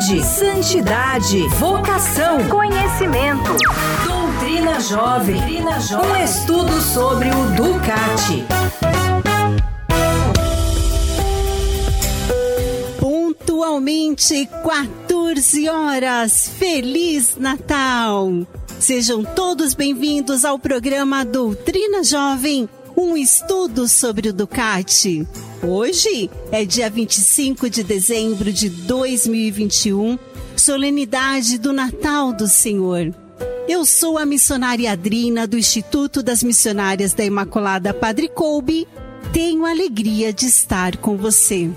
saúde, santidade, vocação, conhecimento. Doutrina Jovem. Doutrina Jovem. Um estudo sobre o Ducati. Pontualmente 14 horas. Feliz Natal! Sejam todos bem-vindos ao programa Doutrina Jovem, um estudo sobre o Ducati. Hoje é dia 25 de dezembro de 2021, solenidade do Natal do Senhor. Eu sou a missionária Adrina do Instituto das Missionárias da Imaculada Padre Coube. Tenho a alegria de estar com você.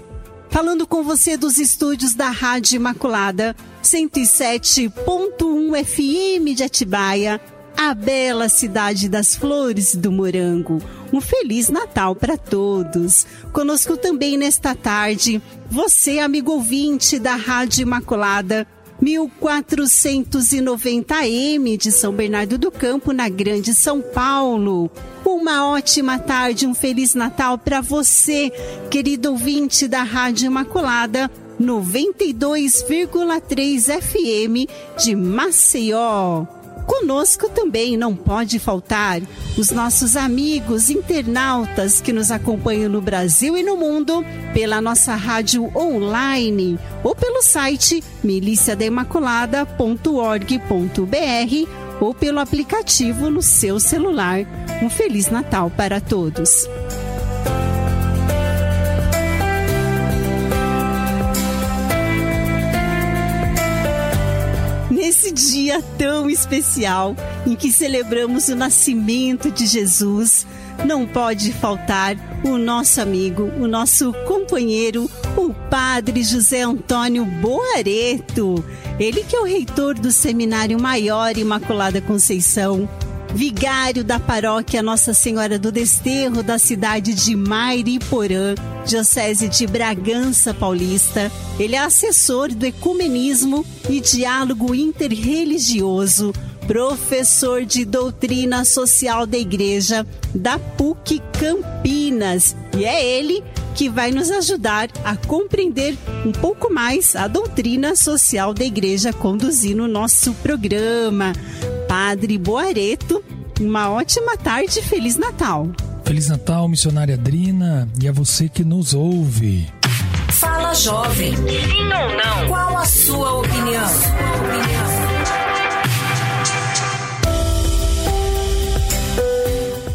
Falando com você dos estúdios da Rádio Imaculada, 107.1 FM de Atibaia, a bela cidade das flores do morango. Um feliz Natal para todos. Conosco também nesta tarde, você, amigo ouvinte da Rádio Imaculada, 1490M de São Bernardo do Campo, na Grande São Paulo. Uma ótima tarde, um feliz Natal para você, querido ouvinte da Rádio Imaculada. 92,3 FM de Maceió. Conosco também não pode faltar os nossos amigos internautas que nos acompanham no Brasil e no mundo pela nossa rádio online ou pelo site miliciadaimaculada.org.br ou pelo aplicativo no seu celular. Um Feliz Natal para todos! Nesse dia tão especial em que celebramos o nascimento de Jesus, não pode faltar o nosso amigo, o nosso companheiro, o Padre José Antônio Boareto. Ele que é o reitor do Seminário Maior Imaculada Conceição, vigário da paróquia Nossa Senhora do Desterro da cidade de Mairiporã, Diocese de Bragança Paulista. Ele é assessor do ecumenismo e diálogo interreligioso, professor de doutrina social da Igreja da PUC Campinas. E é ele que vai nos ajudar a compreender um pouco mais a doutrina social da Igreja conduzindo o nosso programa. Padre Boareto, uma ótima tarde e Feliz Natal! Feliz Natal, missionária Adrina, e a você que nos ouve. Fala jovem. Sim ou não? Qual a sua opinião?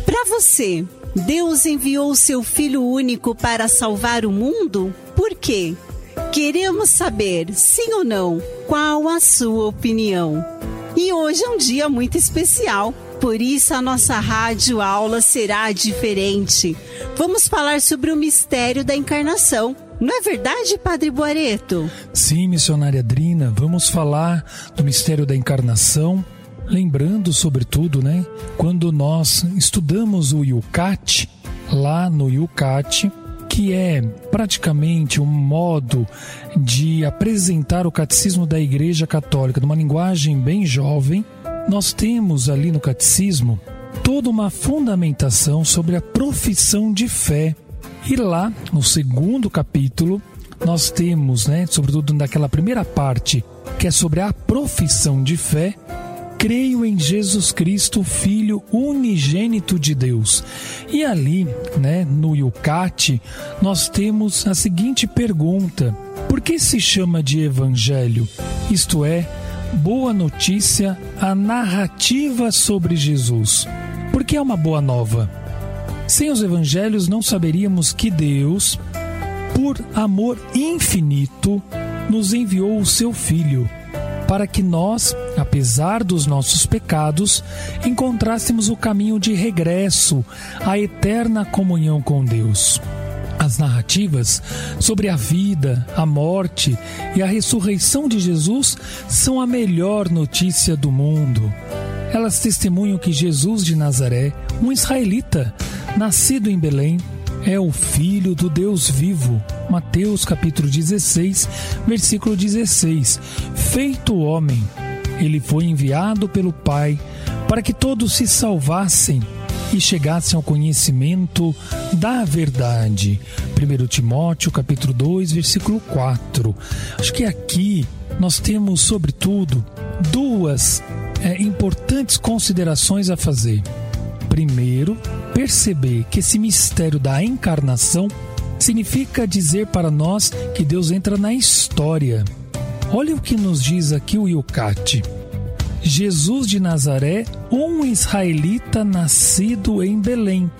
Para você, Deus enviou seu Filho único para salvar o mundo? Por quê? Queremos saber, sim ou não, qual a sua opinião. E hoje é um dia muito especial por isso a nossa rádio aula será diferente. Vamos falar sobre o mistério da encarnação. Não é verdade, Padre Boareto? Sim, missionária Drina, vamos falar do mistério da encarnação. Lembrando, sobretudo, né, quando nós estudamos o Yucat, lá no Yucat, que é praticamente um modo de apresentar o catecismo da Igreja Católica numa linguagem bem jovem, nós temos ali no catecismo toda uma fundamentação sobre a profissão de fé. E lá, no segundo capítulo, nós temos, né, sobretudo naquela primeira parte, que é sobre a profissão de fé, creio em Jesus Cristo, Filho unigênito de Deus. E ali, né, no Yucat, nós temos a seguinte pergunta: por que se chama de evangelho? Isto é, boa notícia, a narrativa sobre Jesus. Por que é uma boa nova? Sem os evangelhos não saberíamos que Deus, por amor infinito, nos enviou o seu Filho, para que nós, apesar dos nossos pecados, encontrássemos o caminho de regresso à eterna comunhão com Deus. As narrativas sobre a vida, a morte e a ressurreição de Jesus são a melhor notícia do mundo. Elas testemunham que Jesus de Nazaré, um israelita, nascido em Belém, é o filho do Deus vivo. Mateus capítulo 16, versículo 16. Feito homem, ele foi enviado pelo Pai para que todos se salvassem e chegassem ao conhecimento da verdade. 1 Timóteo capítulo 2, versículo 4. Acho que aqui nós temos, sobretudo, duas é, importantes considerações a fazer. Primeiro, perceber que esse mistério da encarnação significa dizer para nós que Deus entra na história. Olha o que nos diz aqui o Yucat. Jesus de Nazaré, um israelita nascido em Belém.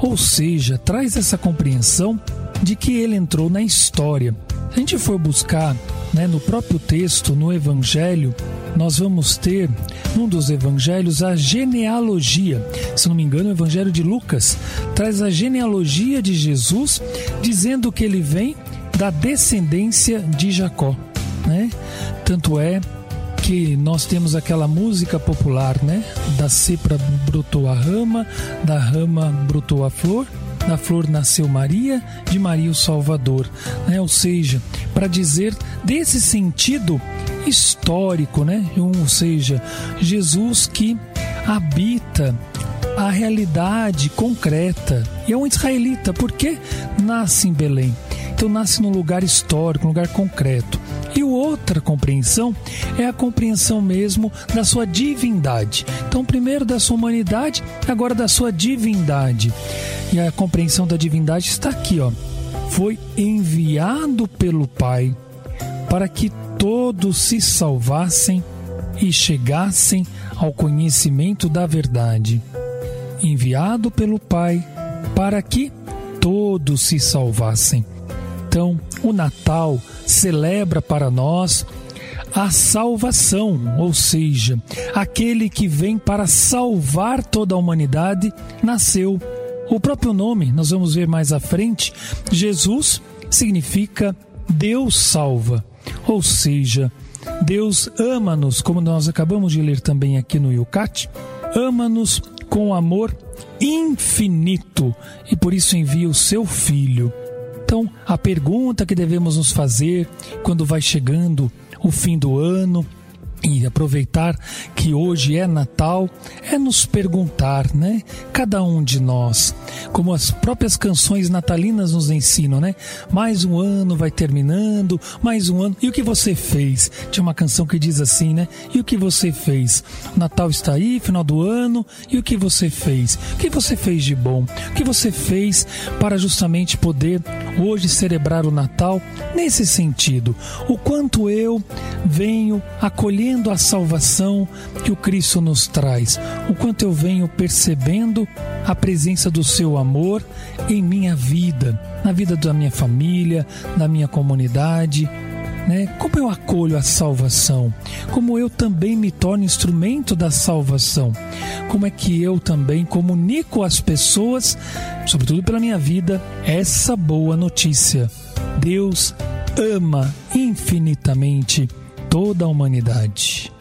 Ou seja, traz essa compreensão de que ele entrou na história. Se a gente for buscar né, no próprio texto, no Evangelho, nós vamos ter, num dos evangelhos, a genealogia. Se não me engano, o Evangelho de Lucas traz a genealogia de Jesus, dizendo que ele vem da descendência de Jacó. Né? Tanto é que nós temos aquela música popular, né? Da cepra brotou a rama, da rama brotou a flor, da flor nasceu Maria, de Maria o Salvador, né? Ou seja, para dizer desse sentido histórico, né? Ou seja, Jesus que habita a realidade concreta. E é um israelita, porque nasce em Belém. Então nasce num lugar histórico, num lugar concreto. E outra compreensão é a compreensão mesmo da sua divindade. Então, primeiro da sua humanidade, agora da sua divindade. E a compreensão da divindade está aqui, ó. Foi enviado pelo Pai para que todos se salvassem e chegassem ao conhecimento da verdade. Enviado pelo Pai para que todos se salvassem. Então, o Natal celebra para nós a salvação, ou seja, aquele que vem para salvar toda a humanidade nasceu. O próprio nome, nós vamos ver mais à frente, Jesus significa Deus salva. Ou seja, Deus ama-nos, como nós acabamos de ler também aqui no Yucat, ama-nos com amor infinito e por isso envia o seu Filho. Então, a pergunta que devemos nos fazer quando vai chegando o fim do ano, e aproveitar que hoje é Natal é nos perguntar, né? Cada um de nós, como as próprias canções natalinas nos ensinam, né? Mais um ano vai terminando, mais um ano. E o que você fez? Tinha uma canção que diz assim, né? E o que você fez? O Natal está aí, final do ano. E o que você fez? O que você fez de bom? O que você fez para justamente poder hoje celebrar o Natal nesse sentido? O quanto eu venho acolher vivendo a salvação que o Cristo nos traz, o quanto eu venho percebendo a presença do seu amor em minha vida, na vida da minha família, na minha comunidade. Né? Como eu acolho a salvação? Como eu também me torno instrumento da salvação? Como é que eu também comunico às pessoas, sobretudo pela minha vida, essa boa notícia? Deus ama infinitamente toda a humanidade.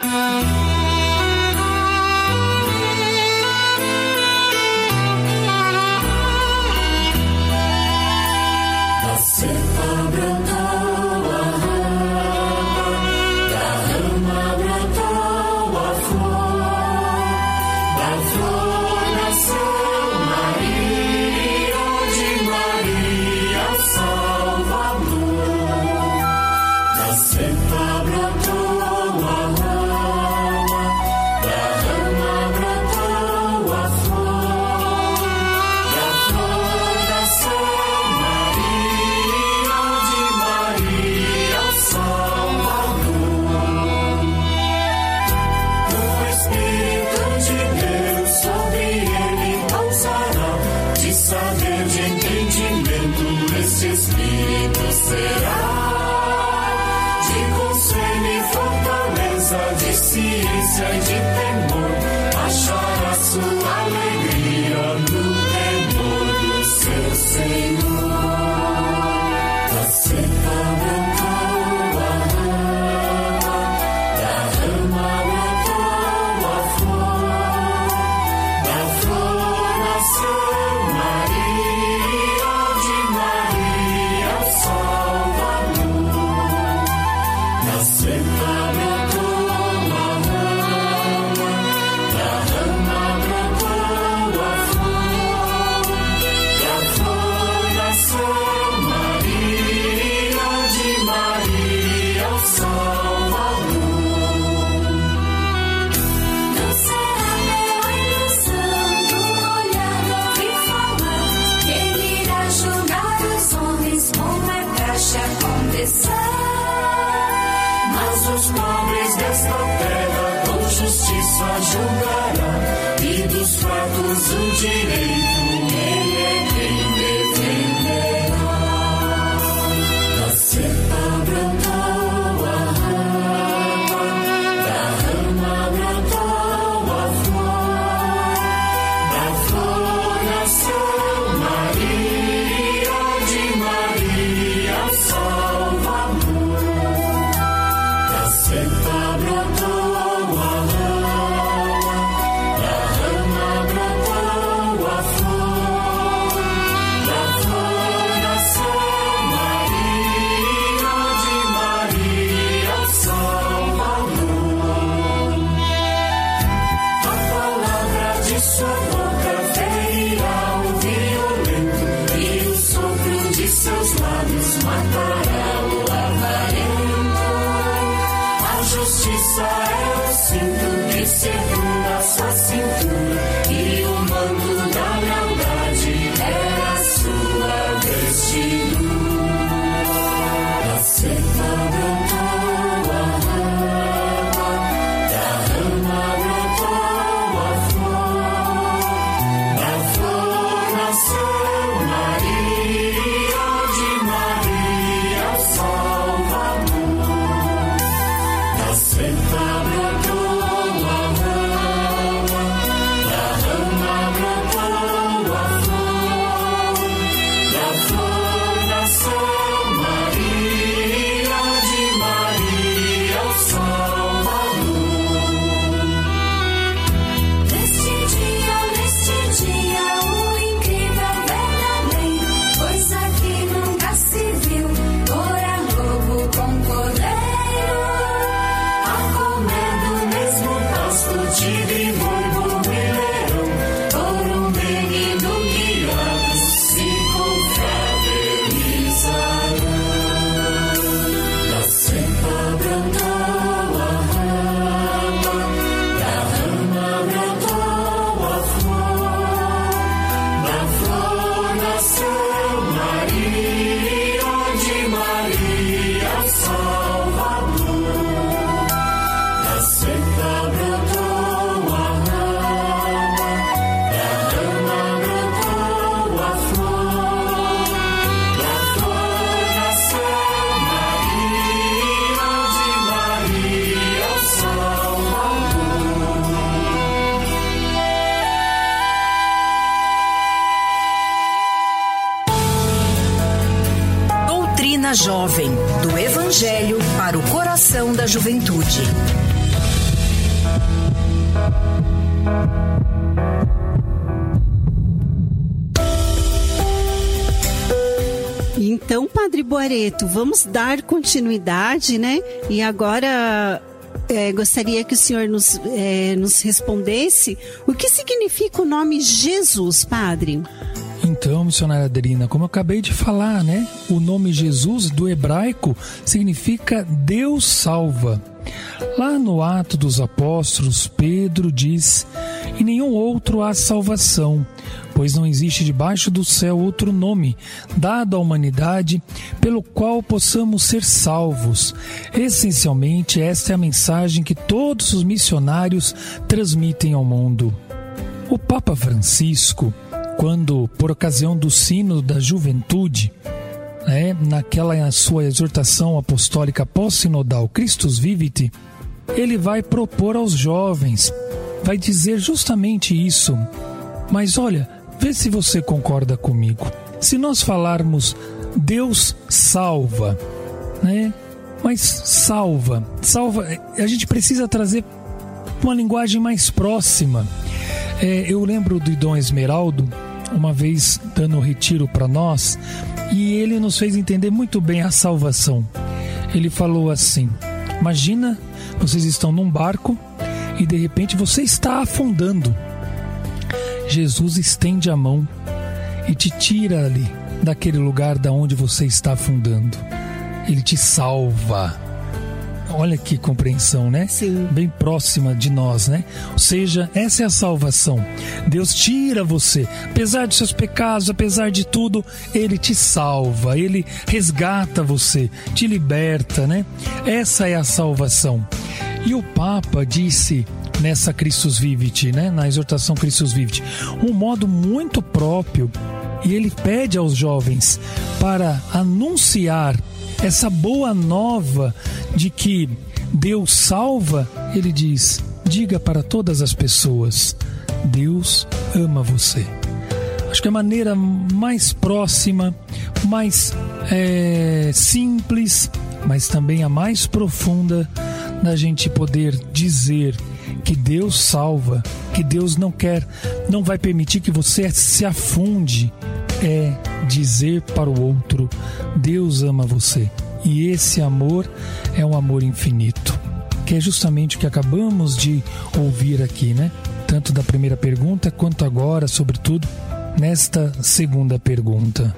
Juventude. Então, Padre Boareto, vamos dar continuidade, né? E agora é, gostaria que o senhor nos, é, nos respondesse o que significa o nome Jesus, Padre. Então, missionária Adrina, como eu acabei de falar, né? O nome Jesus do hebraico significa Deus salva. Lá no Ato dos Apóstolos, Pedro diz: Em nenhum outro há salvação, pois não existe debaixo do céu outro nome dado à humanidade pelo qual possamos ser salvos. Essencialmente, esta é a mensagem que todos os missionários transmitem ao mundo. O Papa Francisco, quando, por ocasião do Sino da Juventude, né, naquela sua exortação apostólica pós-sinodal Christus Vivit, ele vai propor aos jovens, vai dizer justamente isso. Mas olha, vê se você concorda comigo. Se nós falarmos Deus salva, né? Mas salva, salva, a gente precisa trazer uma linguagem mais próxima. É, eu lembro do Dom Esmeraldo, uma vez dando um retiro para nós, e ele nos fez entender muito bem a salvação. Ele falou assim: Imagina, vocês estão num barco e de repente você está afundando. Jesus estende a mão e te tira ali daquele lugar da onde você está afundando. Ele te salva. Olha que compreensão, né? Sim. Bem próxima de nós, né? Ou seja, essa é a salvação. Deus tira você, apesar dos seus pecados, apesar de tudo, ele te salva, ele resgata você, te liberta, né? Essa é a salvação. E o Papa disse nessa Christus Vivit, né, na exortação Christus Vivit, um modo muito próprio e ele pede aos jovens para anunciar essa boa nova de que Deus salva, ele diz: diga para todas as pessoas, Deus ama você. Acho que a maneira mais próxima, mais é, simples, mas também a mais profunda da gente poder dizer que Deus salva, que Deus não quer, não vai permitir que você se afunde, é dizer para o outro: Deus ama você. E esse amor é um amor infinito, que é justamente o que acabamos de ouvir aqui, né? Tanto da primeira pergunta quanto agora, sobretudo, nesta segunda pergunta.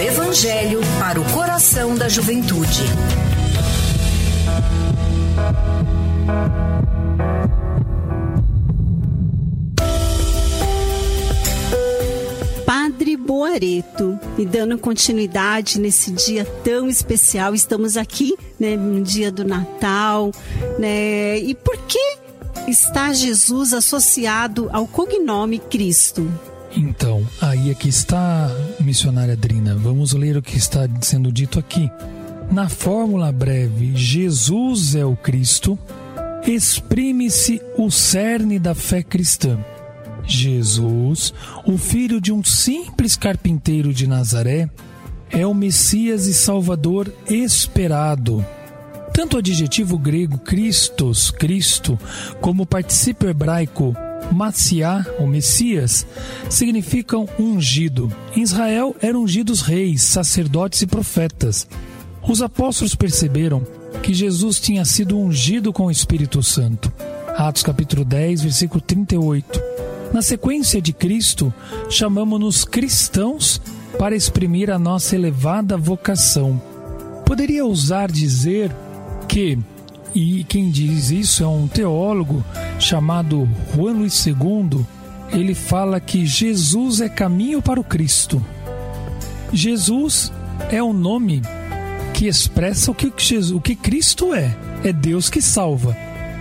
Evangelho para o coração da juventude. Padre Boareto, e dando continuidade nesse dia tão especial, estamos aqui né, no dia do Natal, né? E por que está Jesus associado ao cognome Cristo? Então, aí é que está, missionária Adrina. Vamos ler o que está sendo dito aqui. Na fórmula breve, Jesus é o Cristo, exprime-se o cerne da fé cristã. Jesus, o filho de um simples carpinteiro de Nazaré, é o Messias e Salvador esperado. Tanto o adjetivo grego Christos, Cristo, como o particípio hebraico Maciá, ou Messias, significam ungido. Em Israel eram ungidos reis, sacerdotes e profetas. Os apóstolos perceberam que Jesus tinha sido ungido com o Espírito Santo. Atos capítulo 10, versículo 38. Na sequência de Cristo, chamamos-nos cristãos para exprimir a nossa elevada vocação. Poderia ousar dizer que, e quem diz isso é um teólogo chamado Juan Luiz II, ele fala que Jesus é caminho para o Cristo. Jesus é o nome que expressa o que, Jesus, o que Cristo é. É Deus que salva.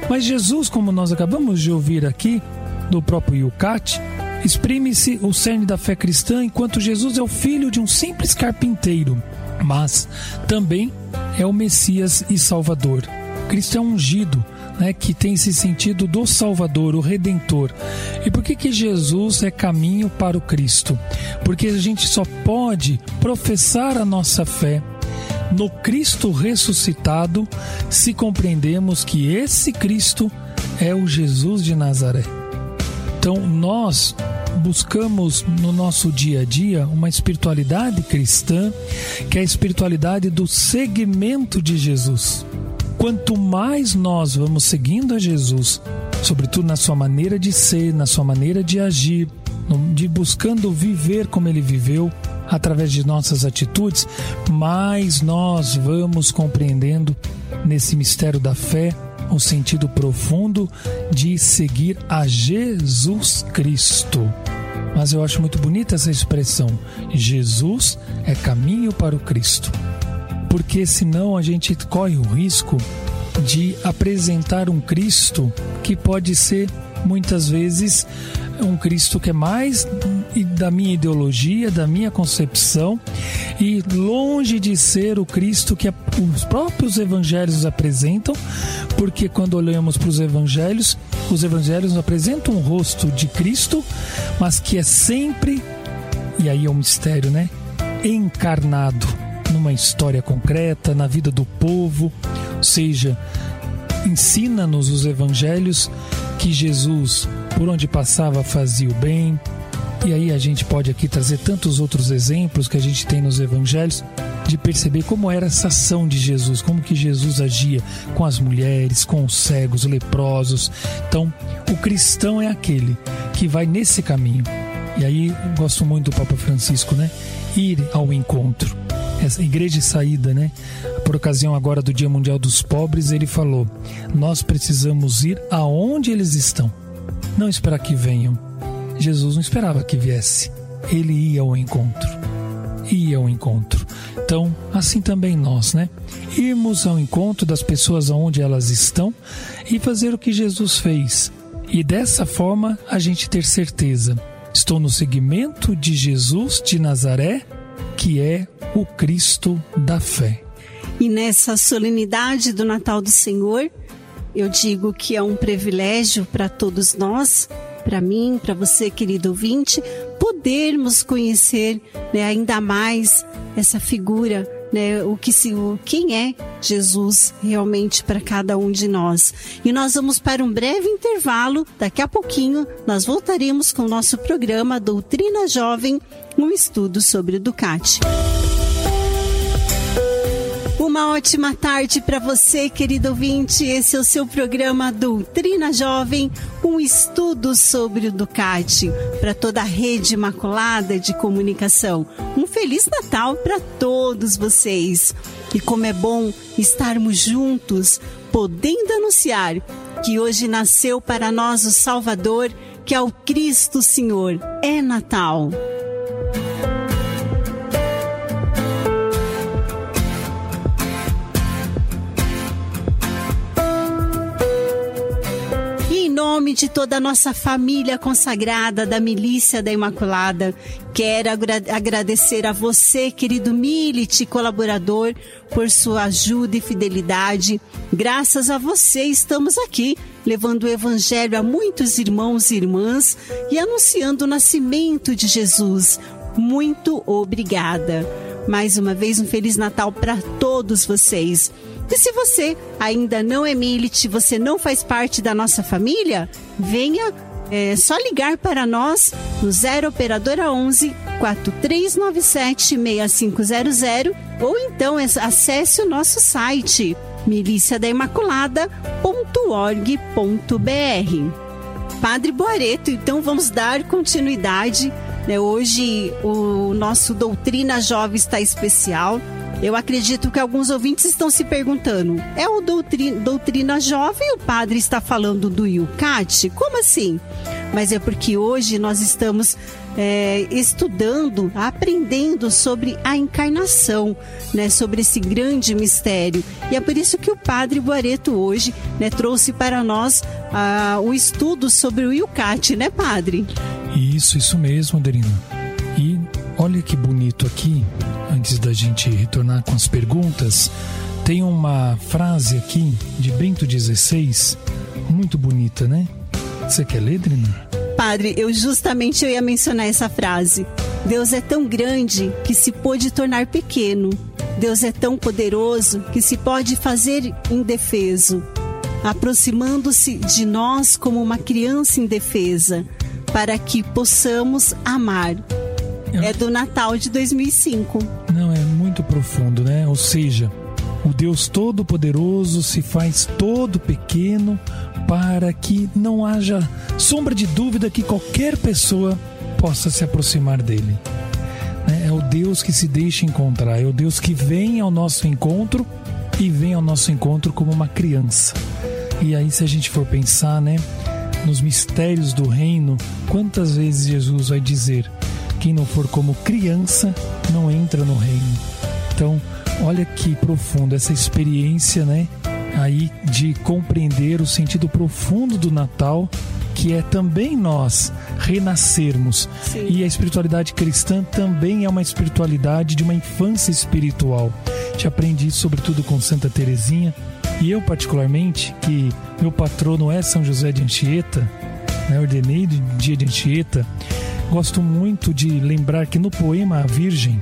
Mas Jesus, como nós acabamos de ouvir aqui, do próprio Yucat, exprime-se o cerne da fé cristã enquanto Jesus é o filho de um simples carpinteiro, mas também é o Messias e Salvador. Cristo é ungido, né, que tem esse sentido do Salvador, o Redentor. E por que, que Jesus é caminho para o Cristo? Porque a gente só pode professar a nossa fé no Cristo ressuscitado se compreendemos que esse Cristo é o Jesus de Nazaré. Então, nós buscamos no nosso dia a dia uma espiritualidade cristã, que é a espiritualidade do seguimento de Jesus. Quanto mais nós vamos seguindo a Jesus, sobretudo na sua maneira de ser, na sua maneira de agir, de buscando viver como ele viveu, através de nossas atitudes, mais nós vamos compreendendo nesse mistério da fé o sentido profundo de seguir a Jesus Cristo. Mas eu acho muito bonita essa expressão: Jesus é caminho para o Cristo. Porque senão a gente corre o risco de apresentar um Cristo que pode ser muitas vezes um Cristo que é mais da minha ideologia, da minha concepção e longe de ser o Cristo que os próprios evangelhos apresentam, porque quando olhamos para os evangelhos, os evangelhos apresentam um rosto de Cristo, mas que é sempre, e aí é um mistério, né? Encarnado numa história concreta, na vida do povo, ou seja, ensina-nos os evangelhos que Jesus por onde passava fazia o bem. E aí a gente pode aqui trazer tantos outros exemplos que a gente tem nos evangelhos de perceber como era essa ação de Jesus, como que Jesus agia com as mulheres, com os cegos, leprosos. Então, o cristão é aquele que vai nesse caminho. E aí gosto muito do Papa Francisco, né? Ir ao encontro. Essa igreja de saída, né? Por ocasião agora do Dia Mundial dos Pobres, ele falou: "Nós precisamos ir aonde eles estão" não esperar que venham. Jesus não esperava que viesse. Ele ia ao encontro. Ia ao encontro. Então, assim também nós, né? Irmos ao encontro das pessoas aonde elas estão e fazer o que Jesus fez. E dessa forma a gente ter certeza. Estou no seguimento de Jesus de Nazaré, que é o Cristo da fé. E nessa solenidade do Natal do Senhor, eu digo que é um privilégio para todos nós, para mim, para você, querido ouvinte, podermos conhecer né, ainda mais essa figura, né, o que se, o, quem é Jesus realmente para cada um de nós. E nós vamos para um breve intervalo. Daqui a pouquinho nós voltaremos com o nosso programa Doutrina Jovem, um estudo sobre o Ducati. Uma ótima tarde para você, querido ouvinte. Esse é o seu programa Doutrina Jovem, um estudo sobre o Ducati para toda a rede imaculada de comunicação. Feliz Natal para todos vocês. E como é bom estarmos juntos, podendo anunciar que hoje nasceu para nós o Salvador, que é o Cristo Senhor. É Natal. De toda a nossa família consagrada da Milícia da Imaculada, quero agradecer a você, querido Milite, colaborador, por sua ajuda e fidelidade. Graças a você estamos aqui, levando o Evangelho a muitos irmãos e irmãs e anunciando o nascimento de Jesus. Muito obrigada. Mais uma vez, um Feliz Natal para todos vocês. E se você ainda não é Milite, você não faz parte da nossa família, venha é só ligar para nós no 0 Operadora 11 4397 6500 ou então acesse o nosso site miliciadaimaculada.org.br. Padre Boareto, então vamos dar continuidade. Né? Hoje o nosso Doutrina Jovem está especial. Eu acredito que alguns ouvintes estão se perguntando: é o doutrina, doutrina jovem o padre está falando do Yucat? Como assim? Mas é porque hoje nós estamos é, estudando, aprendendo sobre a encarnação, né, sobre esse grande mistério. E é por isso que o Padre Boareto hoje né, trouxe para nós o estudo sobre o Yucat, né, Padre? Isso, isso mesmo, Adelina. E olha que bonito aqui, antes da gente retornar com as perguntas, tem uma frase aqui de Bento XVI, muito bonita, né? Você quer ler, Drina? Padre, eu justamente eu ia mencionar essa frase. Deus é tão grande que se pôde tornar pequeno. Deus é tão poderoso que se pode fazer indefeso, aproximando-se de nós como uma criança indefesa, para que possamos amar é do Natal de 2005. Não, é muito profundo, né? Ou seja, o Deus Todo-Poderoso se faz todo pequeno para que não haja sombra de dúvida que qualquer pessoa possa se aproximar dele. Né? É o Deus que se deixa encontrar, é o Deus que vem ao nosso encontro e vem ao nosso encontro como uma criança. E aí, se a gente for pensar, né, nos mistérios do reino, quantas vezes Jesus vai dizer: quem não for como criança não entra no reino. Então, olha que profundo essa experiência, né? Aí de compreender o sentido profundo do Natal, que é também nós renascermos. Sim. E a espiritualidade cristã também é uma espiritualidade de uma infância espiritual. Te aprendi isso sobretudo com Santa Teresinha, e eu particularmente, que meu patrono é São José de Anchieta, né, ordenei do dia de Anchieta, Gosto muito de lembrar que no poema A Virgem,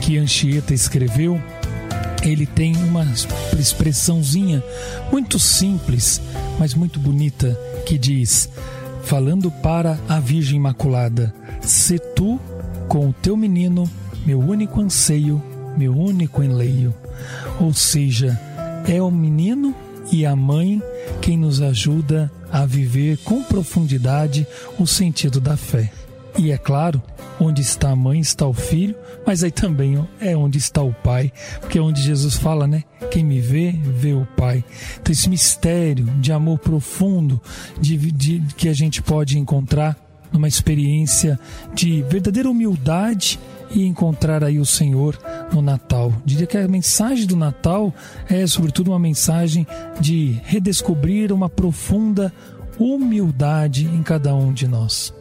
que Anchieta escreveu, ele tem uma expressãozinha muito simples, mas muito bonita, que diz: falando para a Virgem Imaculada, se tu com o teu menino, meu único anseio, meu único enleio. Ou seja, é o menino e a mãe quem nos ajuda a viver com profundidade o sentido da fé. E é claro, onde está a mãe está o filho, mas aí também é onde está o pai, porque é onde Jesus fala, né? Quem me vê, vê o pai. Então, esse mistério de amor profundo de, de, que a gente pode encontrar numa experiência de verdadeira humildade e encontrar aí o Senhor no Natal. Diria que a mensagem do Natal é, sobretudo, uma mensagem de redescobrir uma profunda humildade em cada um de nós.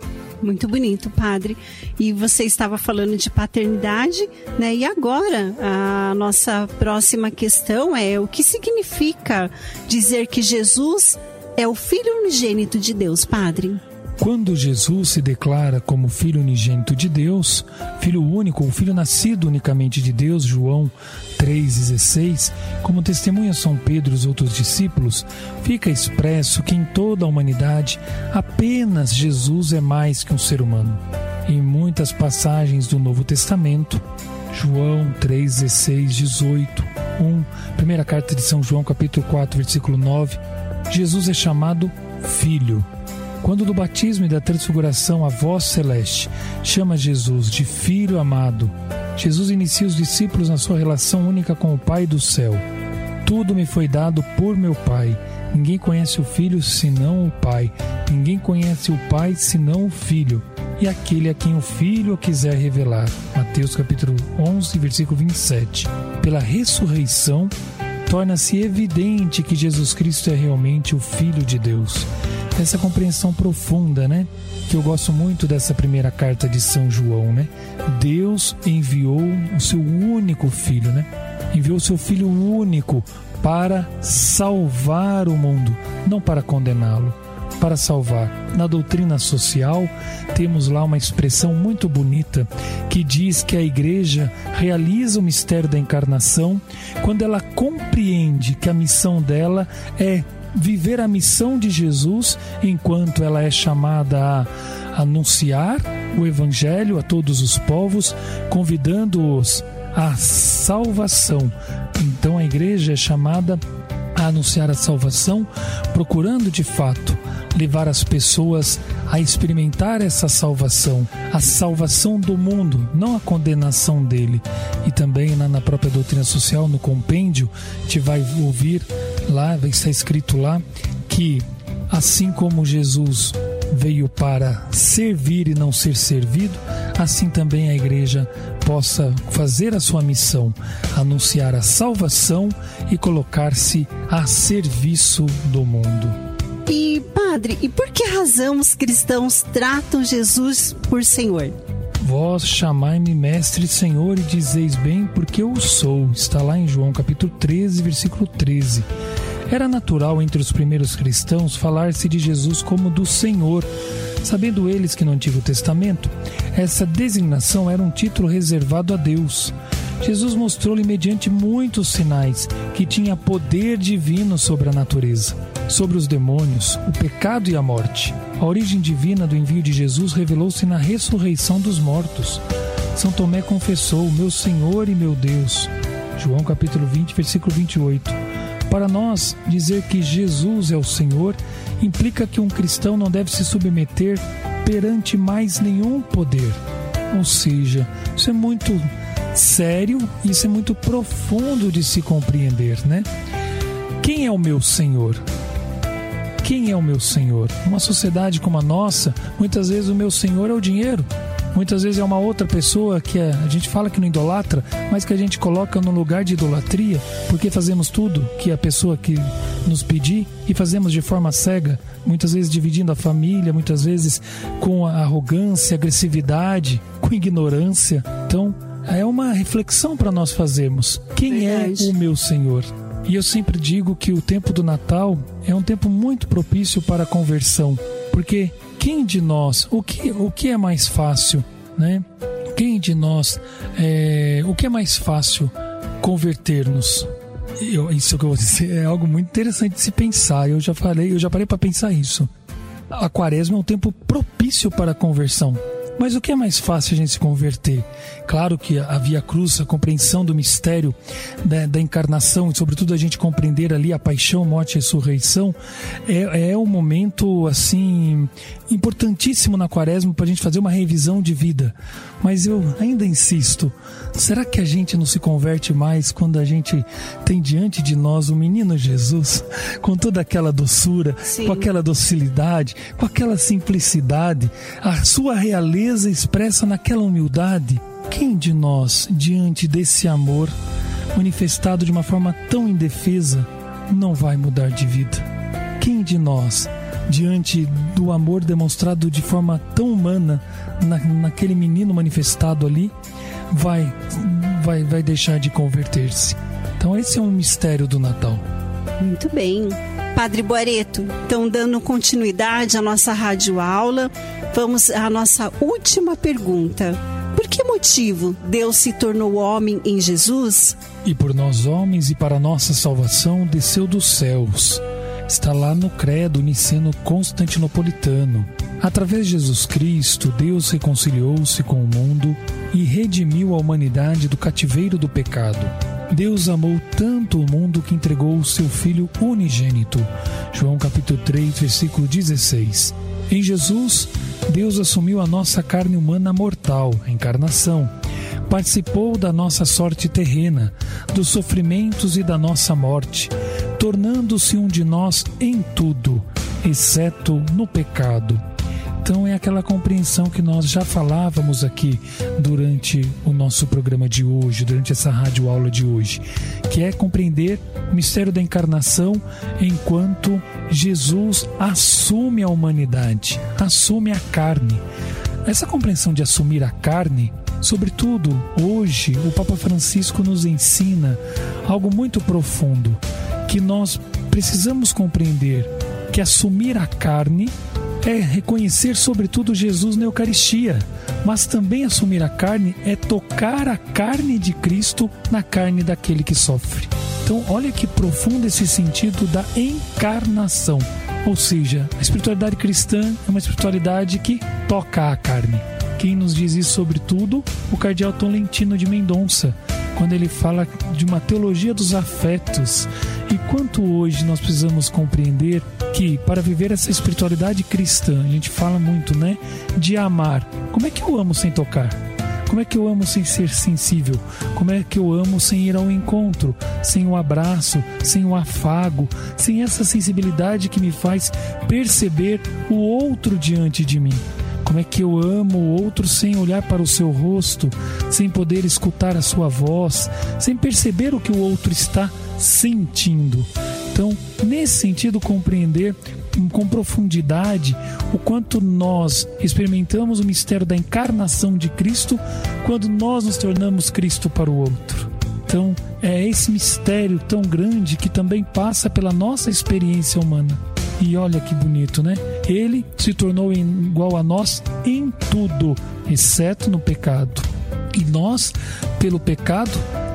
Muito bonito, padre. E você estava falando de paternidade, né? E agora, a nossa próxima questão é o que significa dizer que Jesus é o Filho unigênito de Deus, padre? Quando Jesus se declara como Filho unigênito de Deus, Filho único, o Filho nascido unicamente de Deus, João 3,16, como testemunha São Pedro e os outros discípulos, fica expresso que em toda a humanidade apenas Jesus é mais que um ser humano. Em muitas passagens do Novo Testamento, João 3, 16, 18, 1, primeira carta de São João, capítulo 4, versículo 9, Jesus é chamado Filho Quando do batismo e da transfiguração a voz celeste chama Jesus de Filho amado, Jesus inicia os discípulos na sua relação única com o Pai do céu. Tudo me foi dado por meu Pai. Ninguém conhece o Filho senão o Pai. Ninguém conhece o Pai senão o Filho. E aquele a quem o Filho quiser revelar. Mateus capítulo 11, versículo 27. Pela ressurreição, torna-se evidente que Jesus Cristo é realmente o Filho de Deus. Essa compreensão profunda, né? Que eu gosto muito dessa primeira carta de São João, né? Deus enviou o seu único filho, né? Enviou o seu filho único para salvar o mundo, não para condená-lo, para salvar. Na doutrina social, temos lá uma expressão muito bonita que diz que a igreja realiza o mistério da encarnação quando ela compreende que a missão dela é viver a missão de Jesus enquanto ela é chamada a anunciar o evangelho a todos os povos, convidando-os à salvação. Então a igreja é chamada a anunciar a salvação, procurando de fato levar as pessoas a experimentar essa salvação, a salvação do mundo, não a condenação dele. E também na, na própria doutrina social, no compêndio, gente vai ouvir lá, vai estar escrito lá, que assim como Jesus veio para servir e não ser servido, assim também a igreja possa fazer a sua missão, anunciar a salvação e colocar-se a serviço do mundo. E, padre, e por que razão os cristãos tratam Jesus por Senhor? Vós chamai-me mestre senhor e dizeis bem porque eu sou. Está lá em João capítulo 13, versículo 13. Era natural entre os primeiros cristãos falar-se de Jesus como do Senhor, sabendo eles que no Antigo Testamento essa designação era um título reservado a Deus. Jesus mostrou-lhe mediante muitos sinais que tinha poder divino sobre a natureza, sobre os demônios, o pecado e a morte. A origem divina do envio de Jesus revelou-se na ressurreição dos mortos. São Tomé confessou: Meu Senhor e meu Deus. João capítulo 20, versículo 28. Para nós, dizer que Jesus é o Senhor implica que um cristão não deve se submeter perante mais nenhum poder. Ou seja, isso é muito sério, isso é muito profundo de se compreender, né? Quem é o meu Senhor? Quem é o meu Senhor? Numa sociedade como a nossa, muitas vezes o meu Senhor é o dinheiro. Muitas vezes é uma outra pessoa que a, a gente fala que não idolatra, mas que a gente coloca no lugar de idolatria, porque fazemos tudo que a pessoa que nos pedir e fazemos de forma cega, muitas vezes dividindo a família, muitas vezes com arrogância, agressividade, com ignorância. Então, é uma reflexão para nós fazermos. Quem é Verdade. é o meu Senhor? E eu sempre digo que o tempo do Natal é um tempo muito propício para a conversão, porque quem de nós, o que, o que é mais fácil, né? Quem de nós, é, o que é mais fácil converter-nos? Eu, isso que eu vou dizer é algo muito interessante de se pensar. Eu já falei, eu já parei para pensar isso. A quaresma é um tempo propício para a conversão. Mas o que é mais fácil a gente se converter? Claro que a Via Cruz, a compreensão do mistério da, da encarnação e, sobretudo, a gente compreender ali a paixão, morte e ressurreição, é, é um momento, assim, importantíssimo na quaresma para a gente fazer uma revisão de vida. Mas eu ainda insisto, será que a gente não se converte mais quando a gente tem diante de nós o menino Jesus, com toda aquela doçura, Sim. com aquela docilidade, com aquela simplicidade, a sua realeza expressa naquela humildade? Quem de nós, diante desse amor manifestado de uma forma tão indefesa, não vai mudar de vida? Quem de nós, diante do amor demonstrado de forma tão humana na, naquele menino manifestado ali, vai, vai, vai deixar de converter-se? Então, esse é um mistério do Natal. Muito bem. Padre Boareto, então dando continuidade à nossa rádio aula, vamos à nossa última pergunta. Por que motivo Deus se tornou homem em Jesus? E por nós homens e para nossa salvação desceu dos céus. Está lá no credo niceno constantinopolitano. Através de Jesus Cristo, Deus reconciliou-se com o mundo e redimiu a humanidade do cativeiro do pecado. Deus amou tanto o mundo que entregou o seu Filho unigênito. João capítulo 3, versículo 16 Em Jesus, Deus assumiu a nossa carne humana mortal, a encarnação. Participou da nossa sorte terrena, dos sofrimentos e da nossa morte, tornando-se um de nós em tudo, exceto no pecado. Então é aquela compreensão que nós já falávamos aqui durante o nosso programa de hoje, durante essa rádio aula de hoje, que é compreender o mistério da encarnação enquanto Jesus assume a humanidade, assume a carne. Essa compreensão de assumir a carne, sobretudo hoje, o Papa Francisco nos ensina algo muito profundo, que nós precisamos compreender que assumir a carne é reconhecer, sobretudo, Jesus na Eucaristia, mas também assumir a carne é tocar a carne de Cristo na carne daquele que sofre. Então, olha que profundo esse sentido da encarnação. Ou seja, a espiritualidade cristã é uma espiritualidade que toca a carne. Quem nos diz isso, sobretudo, o cardeal Tolentino de Mendonça, quando ele fala de uma teologia dos afetos. E quanto hoje nós precisamos compreender que para viver essa espiritualidade cristã, a gente fala muito, né, de amar. Como é que eu amo sem tocar? Como é que eu amo sem ser sensível? Como é que eu amo sem ir ao encontro, sem o um abraço, sem o um afago, sem essa sensibilidade que me faz perceber o outro diante de mim? Como é que eu amo o outro sem olhar para o seu rosto, sem poder escutar a sua voz, sem perceber o que o outro está sentindo? Então, nesse sentido, compreender com profundidade o quanto nós experimentamos o mistério da encarnação de Cristo quando nós nos tornamos Cristo para o outro. Então, é esse mistério tão grande que também passa pela nossa experiência humana. E olha que bonito, né? Ele se tornou igual a nós em tudo, exceto no pecado. E nós, pelo pecado,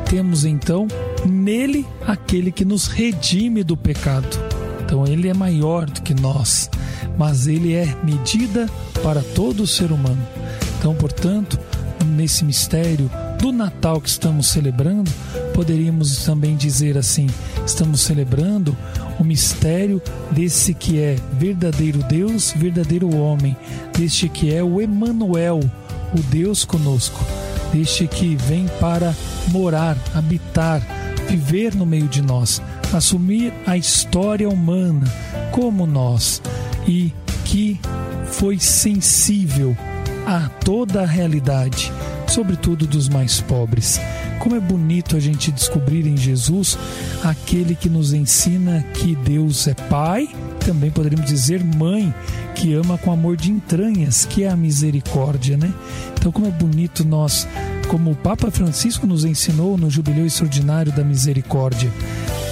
temos então nele aquele que nos redime do pecado. Então ele é maior do que nós, mas ele é medida para todo ser humano. Então, portanto, nesse mistério do Natal que estamos celebrando, poderíamos também dizer assim: estamos celebrando o mistério desse que é verdadeiro Deus, verdadeiro homem, deste que é o Emanuel, o Deus conosco, deste que vem para morar, habitar, viver no meio de nós, assumir a história humana como nós e que foi sensível a toda a realidade, sobretudo dos mais pobres. Como é bonito a gente descobrir em Jesus aquele que nos ensina que Deus é Pai, também poderíamos dizer Mãe, que ama com amor de entranhas, que é a misericórdia, né? Então, como é bonito nós, como o Papa Francisco nos ensinou no Jubileu Extraordinário da Misericórdia,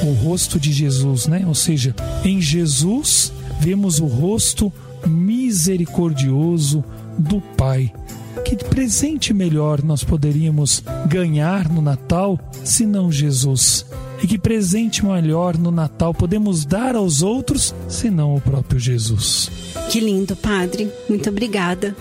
o rosto de Jesus, né? Ou seja, em Jesus vemos o rosto misericordioso do Pai. Que presente melhor nós poderíamos ganhar no Natal se não Jesus? E que presente melhor no Natal podemos dar aos outros se não o próprio Jesus? Que lindo, Padre. Muito obrigada.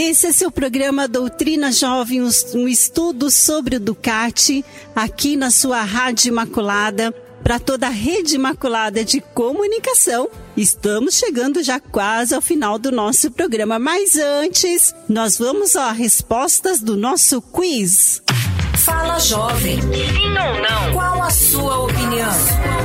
Esse é seu programa Doutrina Jovem, um estudo sobre o Ducati, aqui na sua Rádio Imaculada para toda a rede imaculada de comunicação. Estamos chegando já quase ao final do nosso programa, mas antes, nós vamos às respostas do nosso quiz. Fala jovem. Sim ou não? Qual a sua opinião? Sua opinião.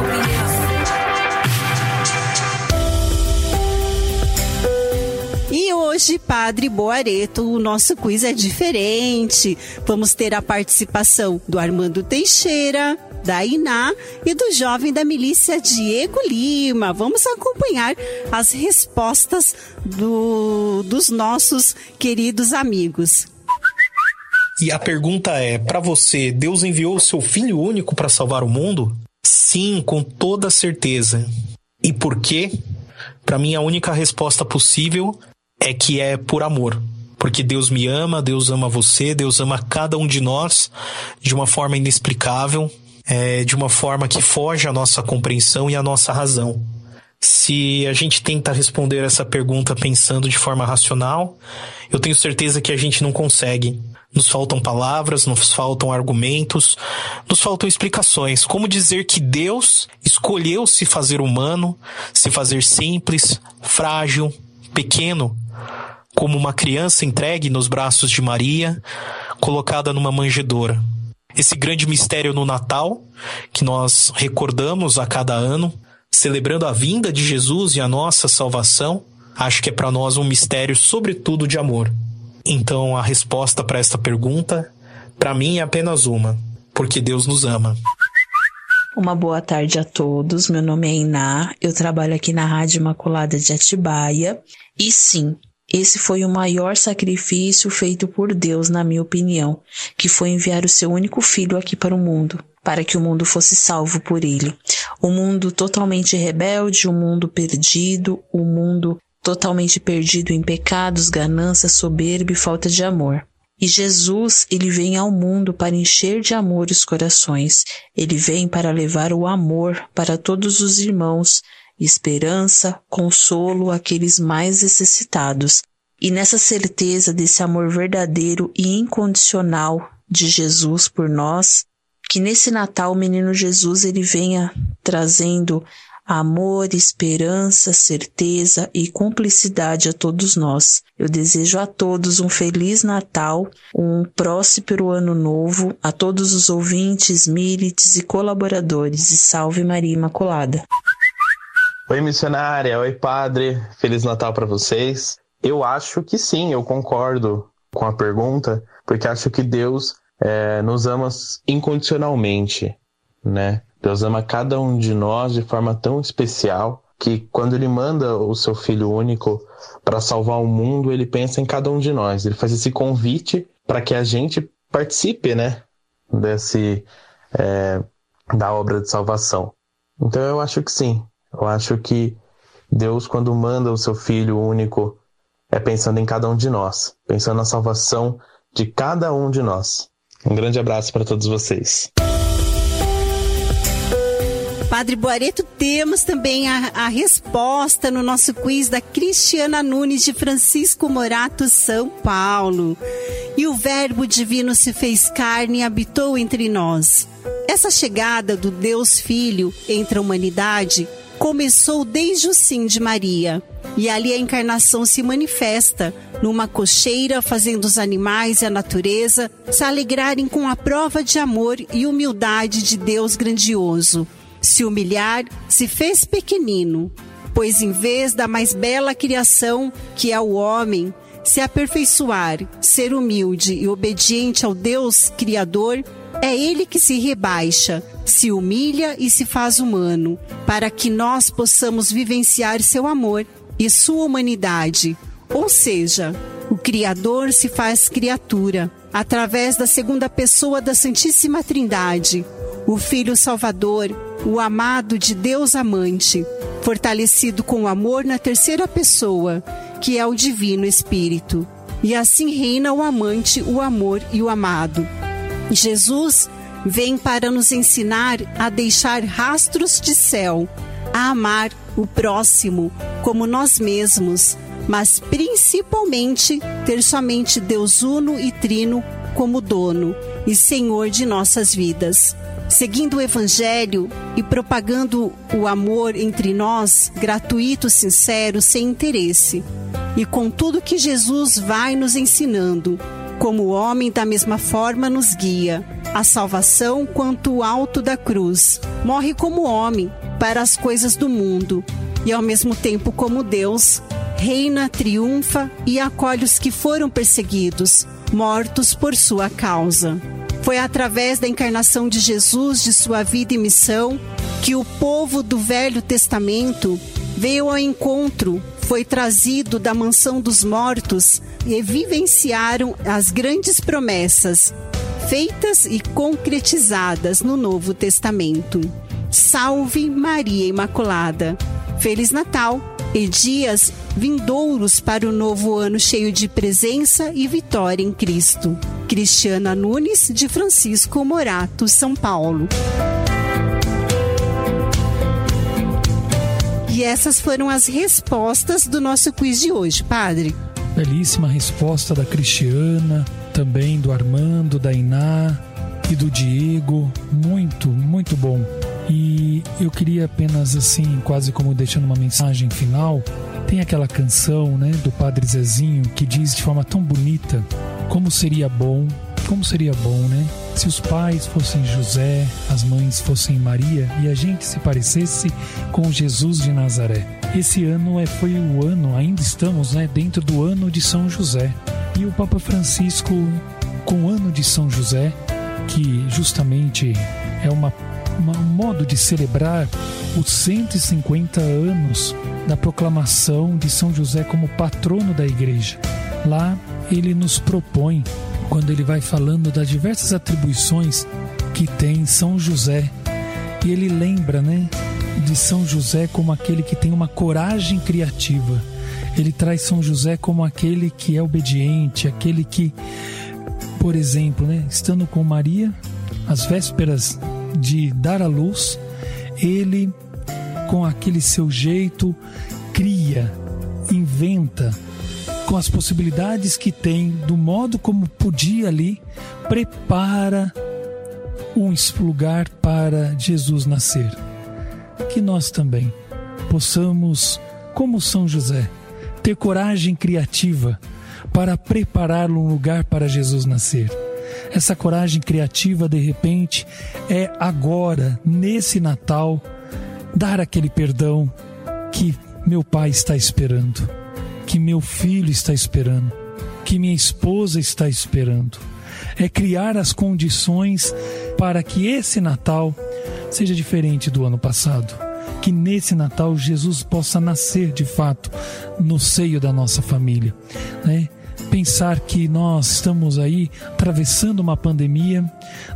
E hoje, Padre Boareto, o nosso quiz é diferente. Vamos ter a participação do Armando Teixeira, da Iná e do jovem da milícia Diego Lima. Vamos acompanhar as respostas do, dos nossos queridos amigos. E a pergunta é: para você, Deus enviou o seu Filho único para salvar o mundo? Sim, com toda certeza. E por quê? Para mim, a única resposta possível é que é por amor. Porque Deus me ama, Deus ama você, Deus ama cada um de nós de uma forma inexplicável, é, de uma forma que foge à nossa compreensão e à nossa razão. Se a gente tenta responder essa pergunta pensando de forma racional, eu tenho certeza que a gente não consegue. Nos faltam palavras, nos faltam argumentos, nos faltam explicações. Como dizer que Deus escolheu se fazer humano, se fazer simples, frágil, pequeno, como uma criança entregue nos braços de Maria, colocada numa manjedoura. Esse grande mistério no Natal, que nós recordamos a cada ano, celebrando a vinda de Jesus e a nossa salvação, acho que é para nós um mistério, sobretudo, de amor. Então, a resposta para esta pergunta, para mim, é apenas uma: porque Deus nos ama. Uma boa tarde a todos. Meu nome é Iná, eu trabalho aqui na Rádio Imaculada de Atibaia. E sim, esse foi o maior sacrifício feito por Deus, na minha opinião, que foi enviar o seu único filho aqui para o mundo, para que o mundo fosse salvo por ele. O mundo totalmente rebelde, o mundo perdido, o mundo totalmente perdido em pecados, ganância, soberba e falta de amor. E Jesus, ele vem ao mundo para encher de amor os corações. Ele vem para levar o amor para todos os irmãos, esperança, consolo àqueles mais necessitados. E nessa certeza desse amor verdadeiro e incondicional de Jesus por nós, que nesse Natal o menino Jesus ele venha trazendo amor, esperança, certeza e cumplicidade a todos nós. Eu desejo a todos um feliz Natal, um próspero ano novo, a todos os ouvintes, milites e colaboradores, e salve Maria Imaculada. Oi, missionária, oi, padre, Feliz Natal para vocês. Eu acho que sim, eu concordo com a pergunta, porque acho que Deus é, nos ama incondicionalmente, né? Deus ama cada um de nós de forma tão especial que quando ele manda o seu filho único para salvar o mundo, ele pensa em cada um de nós. Ele faz esse convite para que a gente participe, né, desse é, da obra de salvação. Então eu acho que sim. Eu acho que Deus quando manda o seu filho único é pensando em cada um de nós, pensando na salvação de cada um de nós. Um grande abraço para todos vocês. Padre Boareto, temos também a, a, resposta no nosso quiz da Cristiana Nunes de Francisco Morato, São Paulo. E o Verbo Divino se fez carne e habitou entre nós. Essa chegada do Deus Filho entre a humanidade começou desde o sim de Maria. E ali a encarnação se manifesta numa cocheira, fazendo os animais e a natureza se alegrarem com a prova de amor e humildade de Deus grandioso se humilhar, se fez pequenino, pois em vez da mais bela criação, que é o homem, se aperfeiçoar, ser humilde e obediente ao Deus Criador, é ele que se rebaixa, se humilha e se faz humano, para que nós possamos vivenciar seu amor e sua humanidade. Ou seja, o Criador se faz criatura, através da segunda pessoa da Santíssima Trindade, o Filho Salvador, o amado de Deus amante, fortalecido com o amor na terceira pessoa, que é o Divino Espírito. E assim reina o amante, o amor e o amado. Jesus vem para nos ensinar a deixar rastros de céu, a amar o próximo como nós mesmos, mas principalmente ter somente Deus uno e trino como dono e Senhor de nossas vidas seguindo o Evangelho e propagando o amor entre nós, gratuito, sincero, sem interesse. E com tudo que Jesus vai nos ensinando, como homem da mesma forma nos guia, a salvação quanto o alto da cruz. Morre como homem para as coisas do mundo e ao mesmo tempo como Deus, reina, triunfa e acolhe os que foram perseguidos, mortos por sua causa. Foi através da encarnação de Jesus, de sua vida e missão, que o povo do Velho Testamento veio ao encontro, foi trazido da mansão dos mortos e vivenciaram as grandes promessas feitas e concretizadas no Novo Testamento. Salve Maria Imaculada! Feliz Natal e dias vindouros para o novo ano cheio de presença e vitória em Cristo. Cristiana Nunes, de Francisco Morato, São Paulo. E essas foram as respostas do nosso quiz de hoje, padre. Belíssima resposta da Cristiana, também do Armando, da Iná e do Diego. Muito, muito bom. E eu queria apenas assim, quase como deixando uma mensagem final, Tem aquela canção, né, do Padre Zezinho que diz de forma tão bonita como seria bom, como seria bom, né, se os pais fossem José, as mães fossem Maria e a gente se parecesse com Jesus de Nazaré. Esse ano é, foi o ano, ainda estamos né, dentro do ano de São José. E o Papa Francisco, com o ano de São José, que justamente é uma, uma, um modo de celebrar os 150 anos da proclamação de São José como patrono da Igreja. Lá ele nos propõe quando ele vai falando das diversas atribuições que tem São José. E ele lembra, né, de São José como aquele que tem uma coragem criativa. Ele traz São José como aquele que é obediente, aquele que, por exemplo, né, estando com Maria, às vésperas de dar à luz, ele, com aquele seu jeito, cria, inventa, com as possibilidades que tem, do modo como podia ali, prepara um lugar para Jesus nascer. Que nós também possamos, como São José, ter coragem criativa para preparar um lugar para Jesus nascer. Essa coragem criativa, de repente, é agora, nesse Natal, dar aquele perdão que meu Pai está esperando que meu filho está esperando, que minha esposa está esperando. É criar as condições para que esse Natal seja diferente do ano passado. Que nesse Natal Jesus possa nascer de fato no seio da nossa família, né? pensar que nós estamos aí atravessando uma pandemia,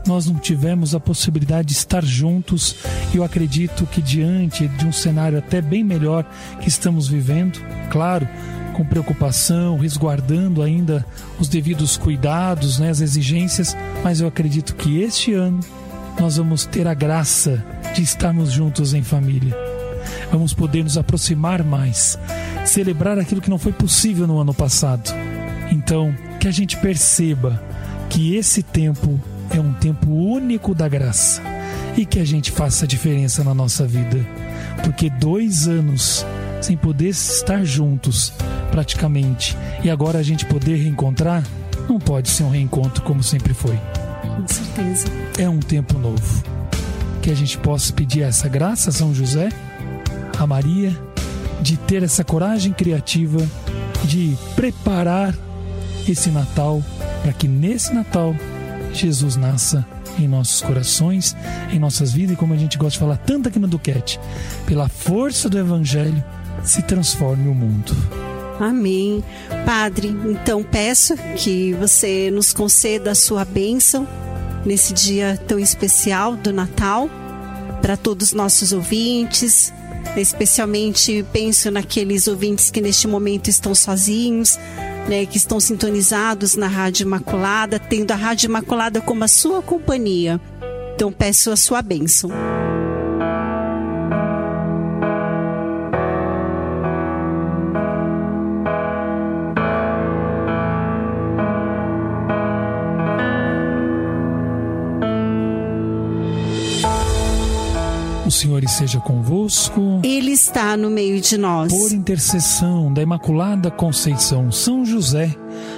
nós não tivemos a possibilidade de estar juntos. Eu acredito que diante de um cenário até bem melhor que estamos vivendo, claro, com preocupação, resguardando ainda os devidos cuidados, né, as exigências, mas eu acredito que este ano nós vamos ter a graça de estarmos juntos em família. Vamos poder nos aproximar mais, celebrar aquilo que não foi possível no ano passado. Então, que a gente perceba que esse tempo é um tempo único da graça e que a gente faça a diferença na nossa vida, porque dois anos sem poder estar juntos praticamente, e agora a gente poder reencontrar, não pode ser um reencontro como sempre foi. Com certeza. É um tempo novo. Que a gente possa pedir essa graça a São José, a Maria, de ter essa coragem criativa de preparar esse Natal para que nesse Natal Jesus nasça em nossos corações, em nossas vidas e como a gente gosta de falar tanto aqui no Duquete, pela força do Evangelho se transforme o mundo. Amém. Padre, então peço que você nos conceda a sua bênção nesse dia tão especial do Natal para todos os nossos ouvintes. Especialmente penso naqueles ouvintes que neste momento estão sozinhos, né, que estão sintonizados na Rádio Imaculada, tendo a Rádio Imaculada como a sua companhia. Então peço a sua bênção. Senhor esteja convosco. Ele está no meio de nós. Por intercessão da Imaculada Conceição, São José,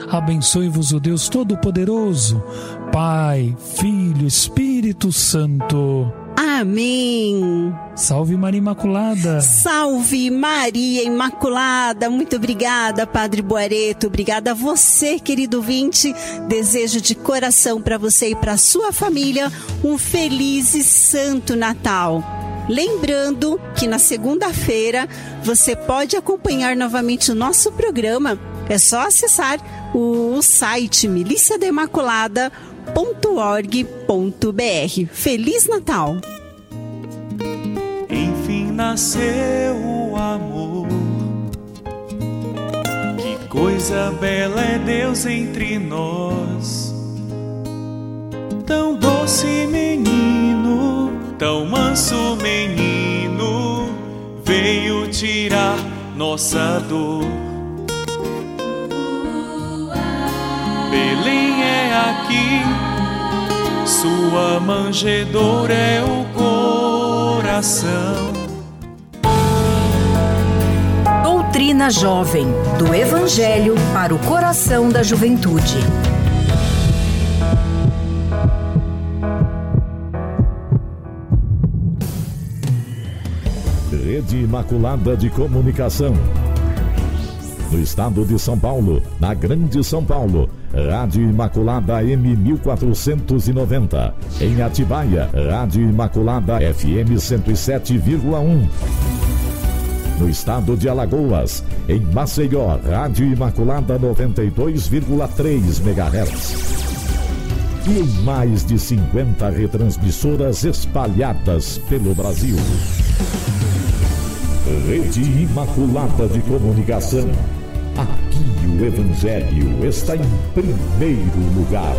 abençoe-vos o Deus Todo-Poderoso, Pai, Filho, Espírito Santo. Amém. Salve Maria Imaculada. Salve Maria Imaculada. Muito obrigada, Padre Boareto. Obrigada a você, querido vinte. Desejo de coração para você e para sua família um feliz e santo Natal. Lembrando que na segunda-feira você pode acompanhar novamente o nosso programa. É só acessar o site miliciademaculada.org.br. Feliz Natal! Enfim nasceu o amor. Que coisa bela é Deus entre nós. Tão doce menino Tão manso menino veio tirar nossa dor. Belém é aqui, sua manjedoura é o coração Doutrina Jovem do Evangelho para o coração da juventude. Rede Imaculada de Comunicação. No estado de São Paulo, na Grande São Paulo, Rádio Imaculada M1490. Em Atibaia, Rádio Imaculada FM 107,1. No estado de Alagoas, em Maceió, Rádio Imaculada 92,3 MHz. E em mais de 50 retransmissoras espalhadas pelo Brasil. Rede Imaculada de Comunicação. Aqui o Evangelho está em primeiro lugar.